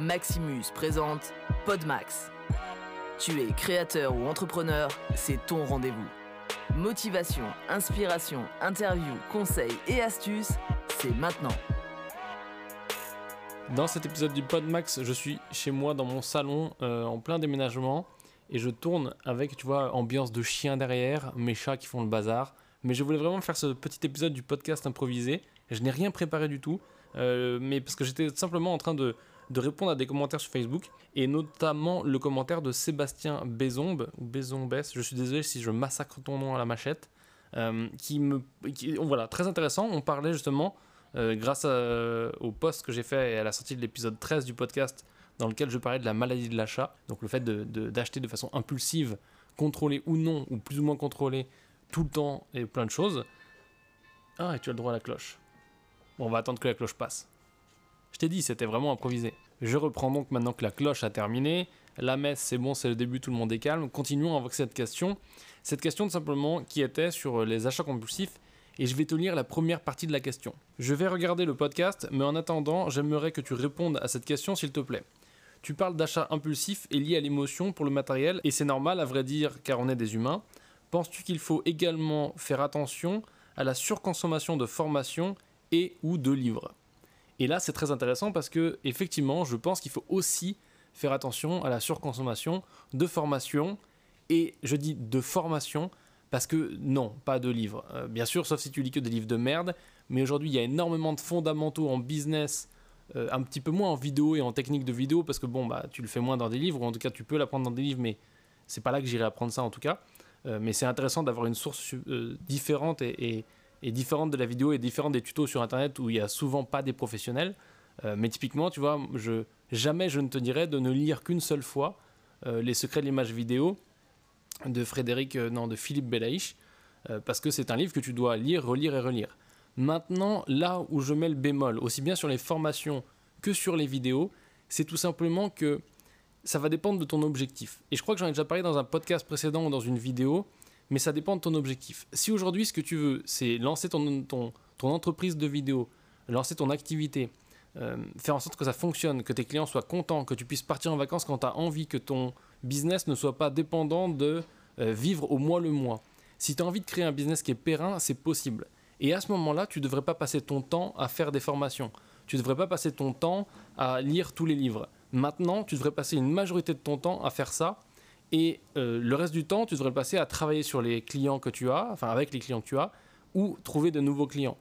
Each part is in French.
Maximus présente Podmax. Tu es créateur ou entrepreneur, c'est ton rendez-vous. Motivation, inspiration, interview, conseils et astuces, c'est maintenant. Dans cet épisode du Podmax, je suis chez moi dans mon salon euh, en plein déménagement et je tourne avec, tu vois, ambiance de chien derrière, mes chats qui font le bazar. Mais je voulais vraiment faire ce petit épisode du podcast improvisé. Je n'ai rien préparé du tout, euh, mais parce que j'étais simplement en train de, de répondre à des commentaires sur Facebook, et notamment le commentaire de Sébastien Bézombe, ou Bézombes, je suis désolé si je massacre ton nom à la machette, euh, qui me... voilà, très intéressant, on parlait justement, euh, grâce au post que j'ai fait et à la sortie de l'épisode 13 du podcast, dans lequel je parlais de la maladie de l'achat, donc le fait d'acheter de, de façon impulsive, contrôlée ou non, ou plus ou moins contrôlée, tout le temps et plein de choses. Ah, et tu as le droit à la cloche. Bon, on va attendre que la cloche passe. Je t'ai dit, c'était vraiment improvisé. Je reprends donc maintenant que la cloche a terminé. La messe, c'est bon, c'est le début, tout le monde est calme. Continuons avec cette question. Cette question, tout simplement, qui était sur les achats compulsifs. Et je vais te lire la première partie de la question. Je vais regarder le podcast, mais en attendant, j'aimerais que tu répondes à cette question, s'il te plaît. Tu parles d'achats impulsifs et liés à l'émotion pour le matériel, et c'est normal, à vrai dire, car on est des humains. Penses-tu qu'il faut également faire attention à la surconsommation de formations et ou de livres? Et là, c'est très intéressant parce que effectivement, je pense qu'il faut aussi faire attention à la surconsommation de formations et je dis de formation parce que non, pas de livres. Euh, bien sûr, sauf si tu lis que des livres de merde, mais aujourd'hui, il y a énormément de fondamentaux en business, euh, un petit peu moins en vidéo et en technique de vidéo parce que bon, bah, tu le fais moins dans des livres, ou en tout cas, tu peux l'apprendre dans des livres, mais c'est pas là que j'irai apprendre ça en tout cas. Euh, mais c'est intéressant d'avoir une source différente et, différente de la vidéo et différente des tutos sur internet où il n'y a souvent pas des professionnels. Euh, mais typiquement, tu vois, jamais je ne te dirais de ne lire qu'une seule fois Les secrets de l'image vidéo de Frédéric, non, de Philippe Belaïch, parce que c'est un livre que tu dois lire, relire et relire. Maintenant, là où je mets le bémol, aussi bien sur les formations que sur les vidéos, c'est tout simplement que ça va dépendre de ton objectif. Et je crois que j'en ai déjà parlé dans un podcast précédent ou dans une vidéo, mais ça dépend de ton objectif. Si aujourd'hui ce que tu veux, c'est lancer ton, entreprise de vidéo, lancer ton activité, euh, faire en sorte que ça fonctionne, que tes clients soient contents, que tu puisses partir en vacances quand tu as envie, que ton business ne soit pas dépendant de euh, vivre au mois le mois. Si tu as envie de créer un business qui est périn, c'est possible. Et à ce moment-là, tu ne devrais pas passer ton temps à faire des formations. Tu ne devrais pas passer ton temps à lire tous les livres. Maintenant, tu devrais passer une majorité de ton temps à faire ça. Et euh, le reste du temps, tu devrais le passer à travailler sur les clients que tu as, enfin avec les clients que tu as, ou trouver de nouveaux clients.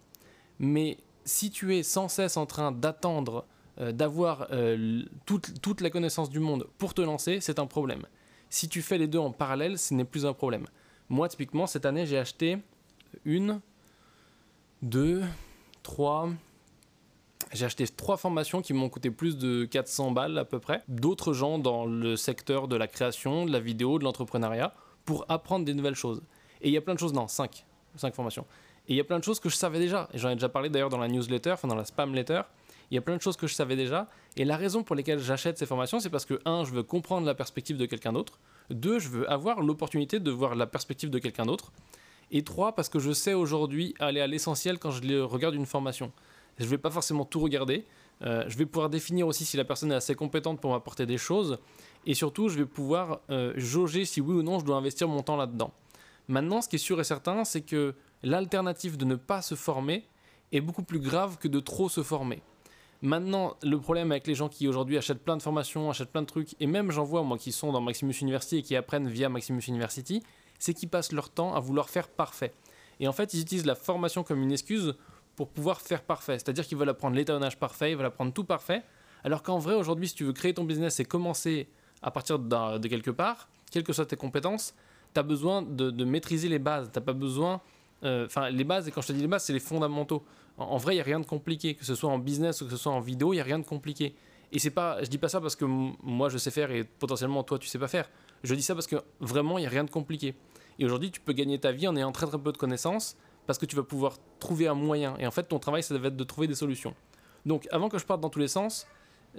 Mais si tu es sans cesse en train d'attendre euh, d'avoir euh, toute, toute, la connaissance du monde pour te lancer, c'est un problème. Si tu fais les deux en parallèle, ce n'est plus un problème. Moi, typiquement, cette année, j'ai acheté une, deux, trois, j'ai acheté trois formations qui m'ont coûté plus de 400 balles à peu près. D'autres gens dans le secteur de la création, de la vidéo, de l'entrepreneuriat, pour apprendre des nouvelles choses. Et il y a plein de choses, non, 5, 5 formations. Et il y a plein de choses que je savais déjà. Et j'en ai déjà parlé d'ailleurs dans la newsletter, enfin dans la spam letter. Il y a plein de choses que je savais déjà. Et la raison pour laquelle j'achète ces formations, c'est parce que, un, je veux comprendre la perspective de quelqu'un d'autre. Deux, je veux avoir l'opportunité de voir la perspective de quelqu'un d'autre. Et trois, parce que je sais aujourd'hui aller à l'essentiel quand je regarde une formation. Je ne vais pas forcément tout regarder. Euh, je vais pouvoir définir aussi si la personne est assez compétente pour m'apporter des choses. Et surtout, je vais pouvoir euh, jauger si oui ou non je dois investir mon temps là-dedans. Maintenant, ce qui est sûr et certain, c'est que l'alternative de ne pas se former est beaucoup plus grave que de trop se former. Maintenant, le problème avec les gens qui aujourd'hui achètent plein de formations, achètent plein de trucs, et même j'en vois moi qui sont dans Maximus University et qui apprennent via Maximus University, c'est qu'ils passent leur temps à vouloir faire parfait. Et en fait, ils utilisent la formation comme une excuse pour pouvoir faire parfait. C'est-à-dire qu'ils veulent apprendre l'étalonnage parfait, ils veulent apprendre tout parfait. Alors qu'en vrai, aujourd'hui, si tu veux créer ton business et commencer à partir de quelque part, quelles que soient tes compétences, tu as besoin de, maîtriser les bases. Tu pas besoin. Euh, enfin, les bases, et quand je te dis les bases, c'est les fondamentaux. En, vrai, il n'y a rien de compliqué. Que ce soit en business ou que ce soit en vidéo, il n'y a rien de compliqué. Et c'est pas, je dis pas ça parce que moi je sais faire et potentiellement toi tu sais pas faire. Je dis ça parce que vraiment il n'y a rien de compliqué. Et aujourd'hui, tu peux gagner ta vie en ayant très très peu de connaissances parce que tu vas pouvoir trouver un moyen. Et en fait, ton travail, ça va être de trouver des solutions. Donc, avant que je parte dans tous les sens,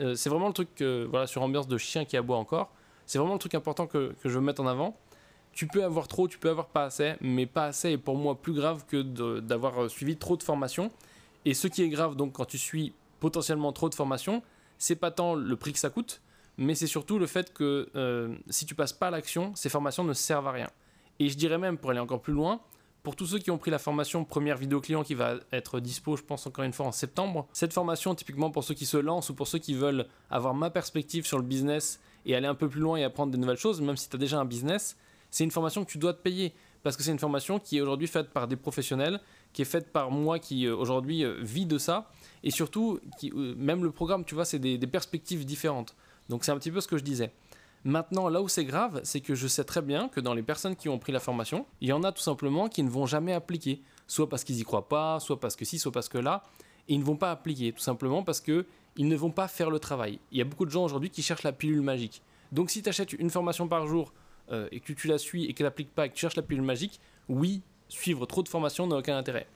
euh, c'est vraiment le truc, voilà, sur ambiance de chien qui aboie encore, c'est vraiment le truc important que, je veux mettre en avant. Tu peux avoir trop, tu peux avoir pas assez, mais pas assez est pour moi plus grave que d'avoir euh, suivi trop de formations. Et ce qui est grave, donc, quand tu suis potentiellement trop de formations, c'est pas tant le prix que ça coûte, mais c'est surtout le fait que euh, si tu passes pas à l'action, ces formations ne servent à rien. Et je dirais même, pour aller encore plus loin, pour tous ceux qui ont pris la formation première vidéo client qui va être dispo, je pense encore une fois en septembre, cette formation, typiquement pour ceux qui se lancent ou pour ceux qui veulent avoir ma perspective sur le business et aller un peu plus loin et apprendre des nouvelles choses, même si tu as déjà un business, c'est une formation que tu dois te payer parce que c'est une formation qui est aujourd'hui faite par des professionnels, qui est faite par moi qui euh, aujourd'hui euh, vit de ça et surtout, euh, même le programme, tu vois, c'est des perspectives différentes. Donc c'est un petit peu ce que je disais. Maintenant, là où c'est grave, c'est que je sais très bien que dans les personnes qui ont pris la formation, il y en a tout simplement qui ne vont jamais appliquer. Soit parce qu'ils y croient pas, soit parce que si, soit parce que là. Et ils ne vont pas appliquer, tout simplement parce que ils ne vont pas faire le travail. Il y a beaucoup de gens aujourd'hui qui cherchent la pilule magique. Donc si tu achètes une formation par jour euh, et que tu la suis et qu'elle n'applique pas et que tu cherches la pilule magique, oui, suivre trop de formations n'a aucun intérêt.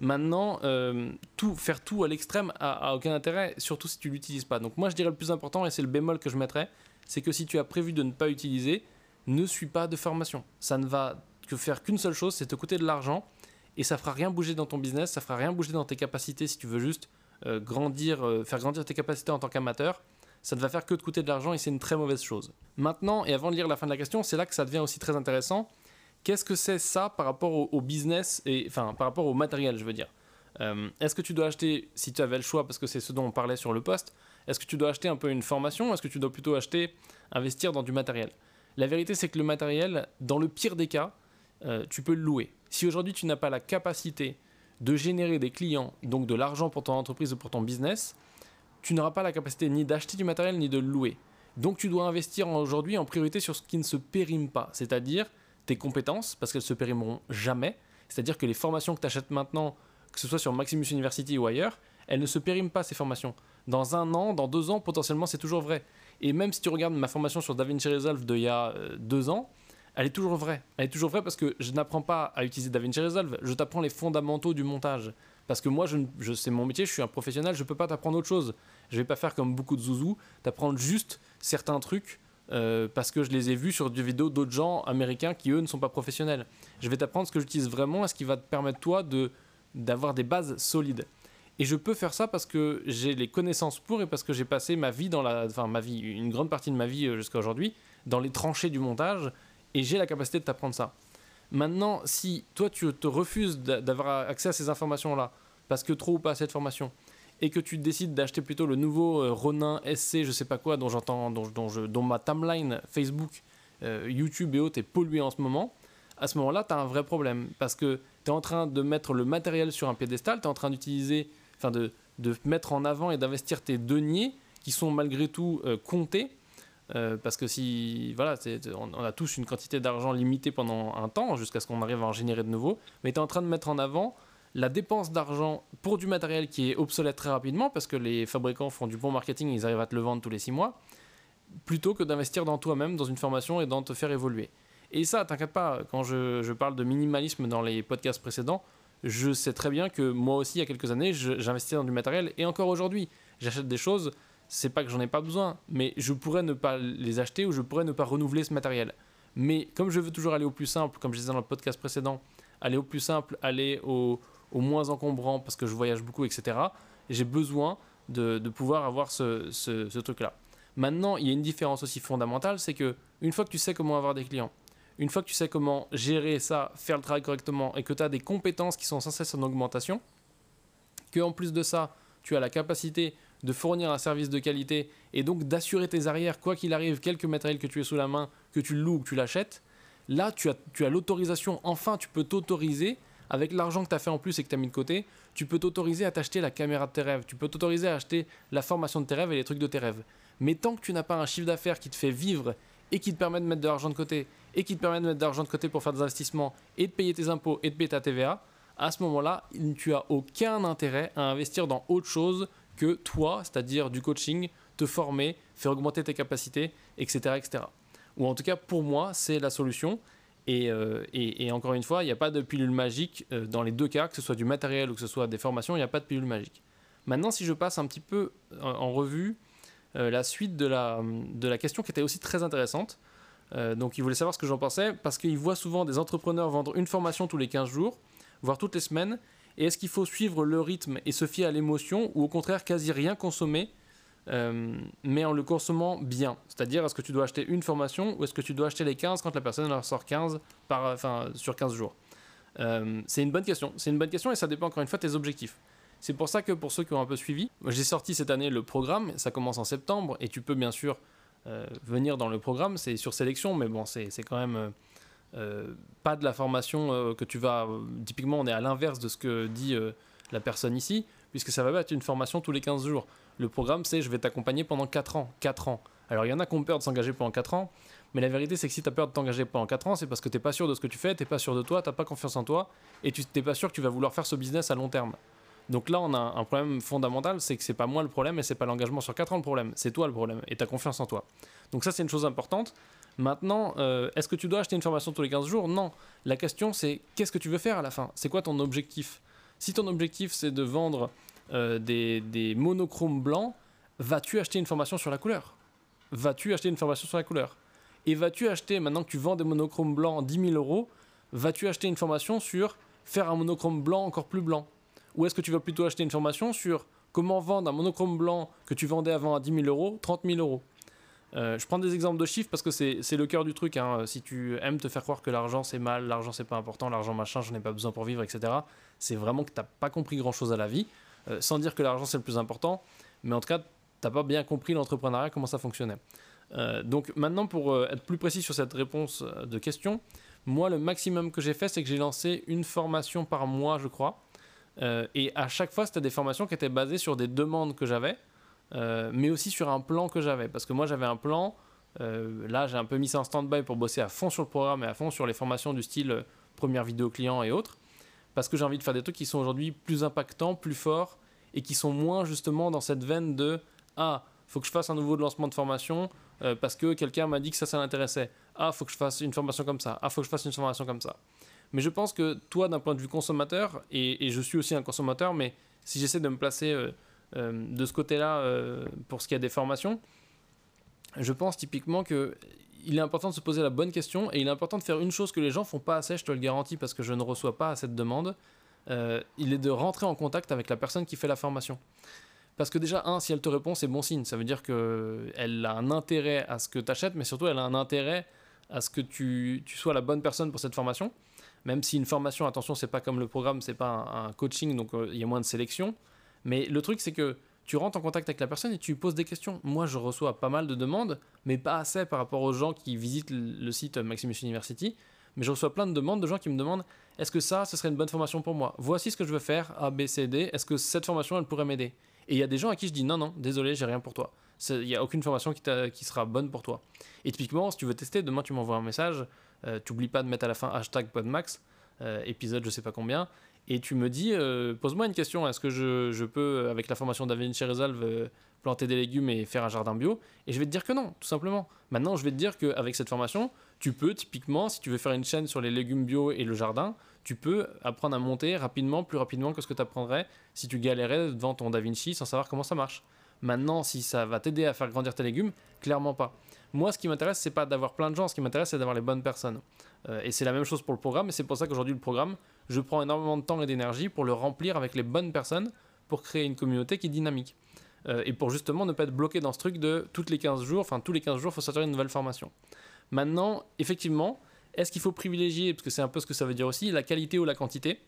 Maintenant, euh, tout, faire tout à l'extrême a, aucun intérêt, surtout si tu l'utilises pas. Donc moi je dirais le plus important, et c'est le bémol que je mettrais, c'est que si tu as prévu de ne pas utiliser, ne suis pas de formation. Ça ne va que faire qu'une seule chose, c'est te coûter de l'argent et ça fera rien bouger dans ton business, ça fera rien bouger dans tes capacités si tu veux juste euh, grandir, euh, faire grandir tes capacités en tant qu'amateur. Ça ne va faire que te coûter de l'argent et c'est une très mauvaise chose. Maintenant, et avant de lire la fin de la question, c'est là que ça devient aussi très intéressant. Qu'est-ce que c'est ça par rapport au, business et enfin par rapport au matériel, je veux dire? Euh, est-ce que tu dois acheter, si tu avais le choix, parce que c'est ce dont on parlait sur le poste, est-ce que tu dois acheter un peu une formation Est-ce que tu dois plutôt acheter, investir dans du matériel? La vérité, c'est que le matériel, dans le pire des cas, euh, tu peux le louer. Si aujourd'hui tu n'as pas la capacité de générer des clients, donc de l'argent pour ton entreprise ou pour ton business, tu n'auras pas la capacité ni d'acheter du matériel ni de le louer. Donc tu dois investir aujourd'hui en priorité sur ce qui ne se périme pas, c'est-à-dire tes compétences, parce qu'elles se périmeront jamais. C'est-à-dire que les formations que tu achètes maintenant, que ce soit sur Maximus University ou ailleurs, elles ne se périment pas ces formations dans un an, dans deux ans, potentiellement, c'est toujours vrai. Et même si tu regardes ma formation sur DaVinci Resolve d'il y a euh, deux ans, elle est toujours vraie. Elle est toujours vraie parce que je n'apprends pas à utiliser DaVinci Resolve, je t'apprends les fondamentaux du montage. Parce que moi, je, je c'est mon métier, je suis un professionnel, je ne peux pas t'apprendre autre chose. Je ne vais pas faire comme beaucoup de zouzous, t'apprendre juste certains trucs euh, parce que je les ai vus sur des vidéos d'autres gens américains qui, eux, ne sont pas professionnels. Je vais t'apprendre ce que j'utilise vraiment et ce qui va te permettre, toi, de, d'avoir des bases solides. Et je peux faire ça parce que j'ai les connaissances pour et parce que j'ai passé ma vie dans la, enfin ma vie, une grande partie de ma vie euh, jusqu'à aujourd'hui dans les tranchées du montage et j'ai la capacité de t'apprendre ça. Maintenant, si toi tu te refuses d'avoir accès à ces informations-là parce que trop ou pas assez de formation et que tu décides d'acheter plutôt le nouveau euh, Ronin SC, je sais pas quoi, dont j'entends, dont, dont, dont ma timeline Facebook, euh, YouTube et autres est polluée en ce moment, à ce moment-là, tu as un vrai problème parce que tu es en train de mettre le matériel sur un piédestal, tu es en train d'utiliser enfin de, de, mettre en avant et d'investir tes deniers qui sont malgré tout euh, comptés. Parce que si voilà, on, on, a tous une quantité d'argent limitée pendant un temps jusqu'à ce qu'on arrive à en générer de nouveau, mais tu es en train de mettre en avant la dépense d'argent pour du matériel qui est obsolète très rapidement parce que les fabricants font du bon marketing, ils arrivent à te le vendre tous les six mois, plutôt que d'investir dans toi-même, dans une formation et dans te faire évoluer. Et ça, t'inquiète pas, quand je, je, parle de minimalisme dans les podcasts précédents, je sais très bien que moi aussi, il y a quelques années, j'investis dans du matériel et encore aujourd'hui, j'achète des choses. C'est pas que j'en ai pas besoin, mais je pourrais ne pas les acheter ou je pourrais ne pas renouveler ce matériel. Mais comme je veux toujours aller au plus simple, comme je disais dans le podcast précédent, aller au plus simple, aller au, moins encombrant parce que je voyage beaucoup, etc., j'ai besoin de, pouvoir avoir ce, ce truc-là. Maintenant, il y a une différence aussi fondamentale, c'est que une fois que tu sais comment avoir des clients, une fois que tu sais comment gérer ça, faire le travail correctement et que tu as des compétences qui sont sans cesse en augmentation, que en plus de ça, tu as la capacité de fournir un service de qualité et donc d'assurer tes arrières, quoi qu'il arrive, quelque matériel que tu aies sous la main, que tu le loues ou que tu l'achètes, là tu as, tu as l'autorisation, enfin tu peux t'autoriser, avec l'argent que tu as fait en plus et que tu as mis de côté, tu peux t'autoriser à t'acheter la caméra de tes rêves, tu peux t'autoriser à acheter la formation de tes rêves et les trucs de tes rêves. Mais tant que tu n'as pas un chiffre d'affaires qui te fait vivre et qui te permet de mettre de l'argent de côté et qui te permet de mettre de l'argent de côté pour faire des investissements et de payer tes impôts et de payer ta TVA, à ce moment-là, tu as aucun intérêt à investir dans autre chose que toi, c'est-à-dire du coaching, te former, faire augmenter tes capacités, etc. etc. Ou en tout cas, pour moi, c'est la solution. Et, euh, et, encore une fois, il n'y a pas de pilule magique euh, dans les deux cas, que ce soit du matériel ou que ce soit des formations, il n'y a pas de pilule magique. Maintenant, si je passe un petit peu en revue euh, la suite de la, de la question qui était aussi très intéressante. Euh, donc il voulait savoir ce que j'en pensais parce qu'il voit souvent des entrepreneurs vendre une formation tous les 15 jours, voire toutes les semaines. Et est-ce qu'il faut suivre le rythme et se fier à l'émotion ou au contraire quasi rien consommer euh, mais en le consommant bien. C'est-à-dire, est-ce que tu dois acheter une formation ou est-ce que tu dois acheter les 15 quand la personne en sort 15 par, enfin, sur 15 jours euh, C'est une bonne question. C'est une bonne question et ça dépend encore une fois de tes objectifs. C'est pour ça que pour ceux qui ont un peu suivi, j'ai sorti cette année le programme, ça commence en septembre et tu peux bien sûr euh, venir dans le programme, c'est sur sélection, mais bon, c'est quand même pas de la formation que tu vas... typiquement, on est à l'inverse de ce que dit la personne ici, puisque ça va être une formation tous les 15 jours. Le programme, c'est je vais t'accompagner pendant 4 ans. 4 ans. Alors, il y en a qui ont peur de s'engager pendant 4 ans, mais la vérité, c'est que si tu as peur de t'engager pendant 4 ans, c'est parce que tu pas sûr de ce que tu fais, tu pas sûr de toi, tu pas confiance en toi, et tu n'es pas sûr que tu vas vouloir faire ce business à long terme. Donc là, on a un problème fondamental, c'est que c'est pas moi le problème et c'est pas l'engagement sur 4 ans le problème, c'est toi le problème et ta confiance en toi. Donc ça, c'est une chose importante. Maintenant, euh, est-ce que tu dois acheter une formation tous les 15 jours? Non. La question, c'est qu'est-ce que tu veux faire à la fin? C'est quoi ton objectif? Si ton objectif, c'est de vendre euh, des, monochromes blancs, vas-tu acheter une formation sur la couleur? Vas-tu acheter une formation sur la couleur? Et vas-tu acheter, maintenant que tu vends des monochromes blancs 10 000 euros, vas-tu acheter une formation sur faire un monochrome blanc encore plus blanc? Ou est-ce que tu vas plutôt acheter une formation sur comment vendre un monochrome blanc que tu vendais avant à 10 000 euros, 30 000 euros? Euh, je prends des exemples de chiffres parce que c'est le cœur du truc. Hein. Si tu aimes te faire croire que l'argent c'est mal, l'argent c'est pas important, l'argent machin, j'en ai pas besoin pour vivre, etc., c'est vraiment que tu n'as pas compris grand chose à la vie. Euh, sans dire que l'argent c'est le plus important, mais en tout cas, tu n'as pas bien compris l'entrepreneuriat, comment ça fonctionnait. Euh, donc maintenant, pour être plus précis sur cette réponse de question, moi, le maximum que j'ai fait, c'est que j'ai lancé une formation par mois, je crois. et à chaque fois, c'était des formations qui étaient basées sur des demandes que j'avais, mais aussi sur un plan que j'avais. Parce que moi, j'avais un plan. là, j'ai un peu mis ça en stand-by pour bosser à fond sur le programme et à fond sur les formations du style première vidéo client et autres parce que j'ai envie de faire des trucs qui sont aujourd'hui plus impactants, plus forts, et qui sont moins justement dans cette veine de Ah, faut que je fasse un nouveau lancement de formation euh, parce que quelqu'un m'a dit que ça, ça l'intéressait. Ah, faut que je fasse une formation comme ça. Ah, faut que je fasse une formation comme ça. Mais je pense que toi, d'un point de vue consommateur, et, je suis aussi un consommateur, mais si j'essaie de me placer euh, euh, de ce côté-là pour ce qui est des formations, je pense typiquement que il est important de se poser la bonne question et il est important de faire une chose que les gens font pas assez, je te le garantis parce que je ne reçois pas cette demande. Euh, il est de rentrer en contact avec la personne qui fait la formation. Parce que déjà, un, si elle te répond, c'est bon signe. Ça veut dire qu'elle a un intérêt à ce que tu achètes, mais surtout, elle a un intérêt à ce que tu, sois la bonne personne pour cette formation. Même si une formation, attention, c'est pas comme le programme, c'est pas un, coaching, donc euh, il y a moins de sélection. Mais le truc, c'est que tu rentres en contact avec la personne et tu lui poses des questions. Moi, je reçois pas mal de demandes, mais pas assez par rapport aux gens qui visitent le site Maximus University. Mais je reçois plein de demandes de gens qui me demandent est-ce que ça, ce serait une bonne formation pour moi? Voici ce que je veux faire, A, B, C, D. Est-ce que cette formation, elle pourrait m'aider? Et il y a des gens à qui je dis non, non, désolé, j'ai rien pour toi. Il n'y a aucune formation qui, sera bonne pour toi. Et typiquement, si tu veux tester, demain tu m'envoies un message. Euh, tu n'oublies pas de mettre à la fin hashtag podmax, euh, épisode je sais pas combien et tu me dis, euh, pose-moi une question, est-ce que je, peux, avec la formation d'Avinci Resolve, euh, planter des légumes et faire un jardin bio? Et je vais te dire que non, tout simplement. Maintenant, je vais te dire qu'avec cette formation, tu peux, typiquement, si tu veux faire une chaîne sur les légumes bio et le jardin, tu peux apprendre à monter rapidement, plus rapidement que ce que tu apprendrais si tu galérais devant ton DaVinci sans savoir comment ça marche. Maintenant, si ça va t'aider à faire grandir tes légumes, clairement pas. Moi, ce qui m'intéresse, c'est pas d'avoir plein de gens, ce qui m'intéresse, c'est d'avoir les bonnes personnes. Euh, et c'est la même chose pour le programme, et c'est pour ça qu'aujourd'hui, le programme, je prends énormément de temps et d'énergie pour le remplir avec les bonnes personnes pour créer une communauté qui est dynamique. Euh, et pour justement ne pas être bloqué dans ce truc de toutes les 15 jours, enfin tous les 15 jours, il faut sortir une nouvelle formation. Maintenant, effectivement, est-ce qu'il faut privilégier, parce que c'est un peu ce que ça veut dire aussi, la qualité ou la quantité?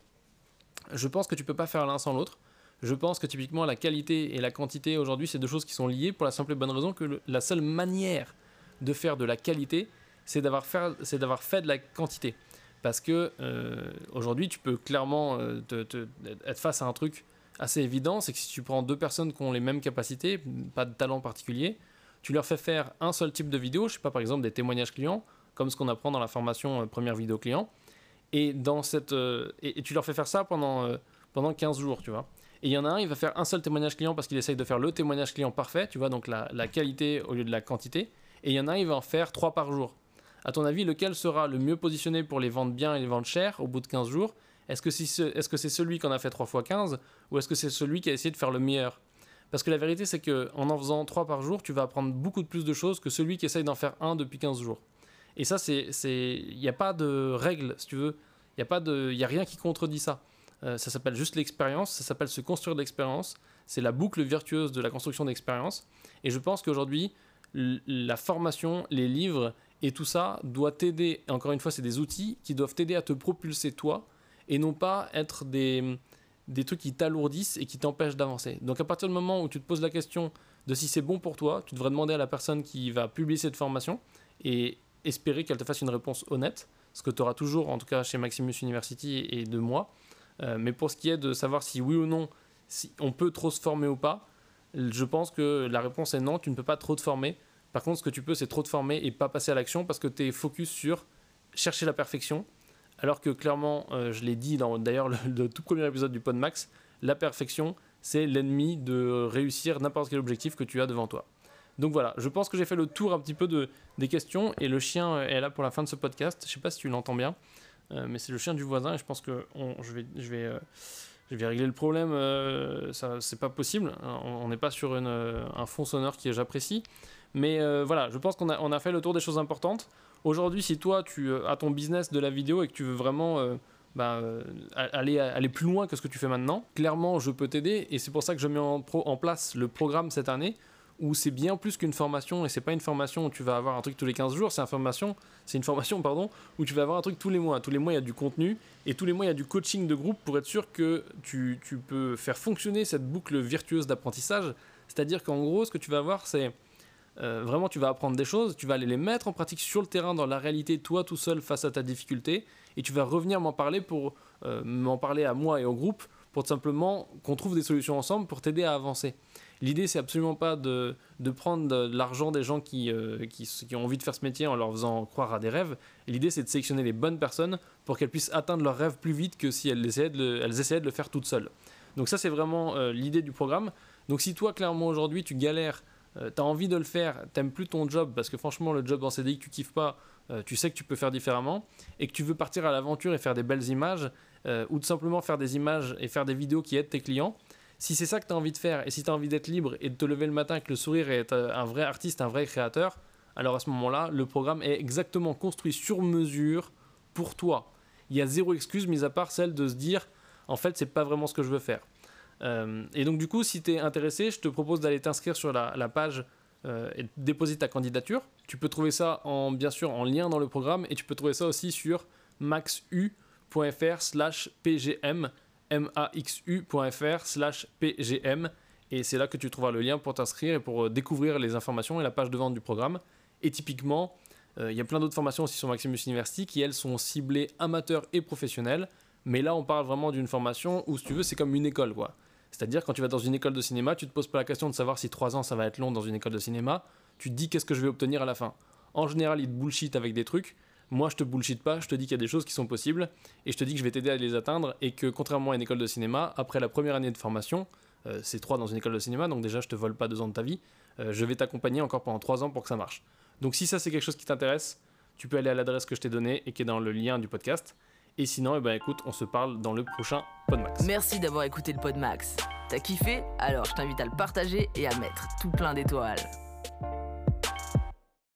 Je pense que tu peux pas faire l'un sans l'autre. Je pense que typiquement la qualité et la quantité aujourd'hui, c'est deux choses qui sont liées pour la simple et bonne raison que la seule manière de faire de la qualité, c'est d'avoir fait de la quantité. Parce que euh, aujourd'hui, tu peux clairement euh, être face à un truc assez évident, c'est que si tu prends deux personnes qui ont les mêmes capacités, pas de talent particulier, tu leur fais faire un seul type de vidéo, je sais pas par exemple des témoignages clients, comme ce qu'on apprend dans la formation euh, première vidéo client, et, dans cette, et, tu leur fais faire ça pendant, pendant 15 jours, tu vois. Et il y en a un, il va faire un seul témoignage client parce qu'il essaye de faire le témoignage client parfait, tu vois, donc la, la qualité au lieu de la quantité. Et il y en a un, il va en faire trois par jour. À ton avis, lequel sera le mieux positionné pour les vendre bien et les vendre cher au bout de 15 jours? Est-ce que c'est celui qui en a fait 3 x 15 ou est-ce que c'est celui qui a essayé de faire le meilleur? Parce que la vérité, c'est qu'en en faisant 3 par jour, tu vas apprendre beaucoup de plus de choses que celui qui essaye d'en faire un depuis 15 jours. Et ça, c'est, il n'y a pas de règle, si tu veux. Il n'y a, pas de, a rien qui contredit ça. Euh, ça s'appelle juste l'expérience, ça s'appelle se construire de l'expérience. C'est la boucle virtueuse de la construction d'expérience. Et je pense qu'aujourd'hui, la formation, les livres et tout ça doit t'aider. Encore une fois, c'est des outils qui doivent t'aider à te propulser toi et non pas être des, des trucs qui t'alourdissent et qui t'empêchent d'avancer. Donc à partir du moment où tu te poses la question de si c'est bon pour toi, tu devrais demander à la personne qui va publier cette formation et espérer qu'elle te fasse une réponse honnête, ce que tu auras toujours, en tout cas chez Maximus University et de moi. Euh, mais pour ce qui est de savoir si oui ou non, si on peut trop se former ou pas, je pense que la réponse est non, tu ne peux pas trop te former. Par contre, ce que tu peux, c'est trop te former et pas passer à l'action parce que tu es focus sur chercher la perfection. Alors que clairement, euh, je l'ai dit dans d'ailleurs le, tout premier épisode du Podmax, la perfection, c'est l'ennemi de réussir n'importe quel objectif que tu as devant toi. Donc voilà, je pense que j'ai fait le tour un petit peu de, des questions et le chien est là pour la fin de ce podcast. Je sais pas si tu l'entends bien, euh, mais c'est le chien du voisin et je pense que euh, je vais régler le problème. ça, c'est pas possible. On n'est pas sur un fond sonore que j'apprécie. Mais euh, voilà, je pense qu'on a, fait le tour des choses importantes. Aujourd'hui, si toi, tu euh, as ton business de la vidéo et que tu veux vraiment euh, bah, aller, aller plus loin que ce que tu fais maintenant, clairement, je peux t'aider. Et c'est pour ça que je mets en, place le programme cette année où c'est bien plus qu'une formation et c'est pas une formation où tu vas avoir un truc tous les 15 jours, c'est une formation, une formation pardon, où tu vas avoir un truc tous les mois. Tous les mois, il y a du contenu et tous les mois, il y a du coaching de groupe pour être sûr que tu, tu peux faire fonctionner cette boucle virtueuse d'apprentissage. C'est-à-dire qu'en gros, ce que tu vas avoir, c'est euh, vraiment, tu vas apprendre des choses, tu vas aller les mettre en pratique sur le terrain, dans la réalité, toi tout seul face à ta difficulté, et tu vas revenir m'en parler pour euh, m'en parler à moi et au groupe pour simplement qu'on trouve des solutions ensemble pour t'aider à avancer. L'idée, c'est absolument pas de, de prendre l'argent des gens qui, euh, qui, qui, ont envie de faire ce métier en leur faisant croire à des rêves. L'idée, c'est de sélectionner les bonnes personnes pour qu'elles puissent atteindre leurs rêves plus vite que si elles essayaient elles essayaient de le faire toutes seules. Donc ça, c'est vraiment l'idée du programme. Donc si toi, clairement, aujourd'hui, tu galères euh, tu as envie de le faire, t'aimes plus ton job parce que franchement le job en CDI que tu kiffes pas, euh, tu sais que tu peux faire différemment et que tu veux partir à l'aventure et faire des belles images euh, ou tout simplement faire des images et faire des vidéos qui aident tes clients. Si c'est ça que tu as envie de faire et si tu as envie d'être libre et de te lever le matin avec le sourire et être un vrai artiste, un vrai créateur, alors à ce moment-là, le programme est exactement construit sur mesure pour toi. Il y a zéro excuse mis à part celle de se dire en fait, c'est pas vraiment ce que je veux faire. Euh, et donc du coup, si tu es intéressé, je te propose d'aller t'inscrire sur la, page euh, et déposer ta candidature. Tu peux trouver ça en, bien sûr en lien dans le programme et tu peux trouver ça aussi sur maxu.fr slash pgm maxu.fr slash pgm et c'est là que tu trouveras le lien pour t'inscrire et pour euh, découvrir les informations et la page de vente du programme. Et typiquement, il y a plein d'autres formations aussi sur Maximus University qui elles sont ciblées amateurs et professionnels. Mais là, on parle vraiment d'une formation où, si tu veux, c'est comme une école, quoi. C'est-à-dire, quand tu vas dans une école de cinéma, tu te poses pas la question de savoir si 3 ans ça va être long dans une école de cinéma. Tu te dis qu'est-ce que je vais obtenir à la fin? En général, ils te bullshit avec des trucs. Moi, je te bullshit pas, je te dis qu'il y a des choses qui sont possibles et je te dis que je vais t'aider à les atteindre et que contrairement à une école de cinéma, après la première année de formation, euh, c'est 3 dans une école de cinéma, donc déjà je te vole pas 2 ans de ta vie, euh, je vais t'accompagner encore pendant 3 ans pour que ça marche. Donc si ça c'est quelque chose qui t'intéresse, tu peux aller à l'adresse que je t'ai donnée et qui est dans le lien du podcast. Et sinon, eh ben, écoute, on se parle dans le prochain Podmax. Merci d'avoir écouté le Podmax. T'as kiffé? Alors je t'invite à le partager et à mettre tout plein d'étoiles.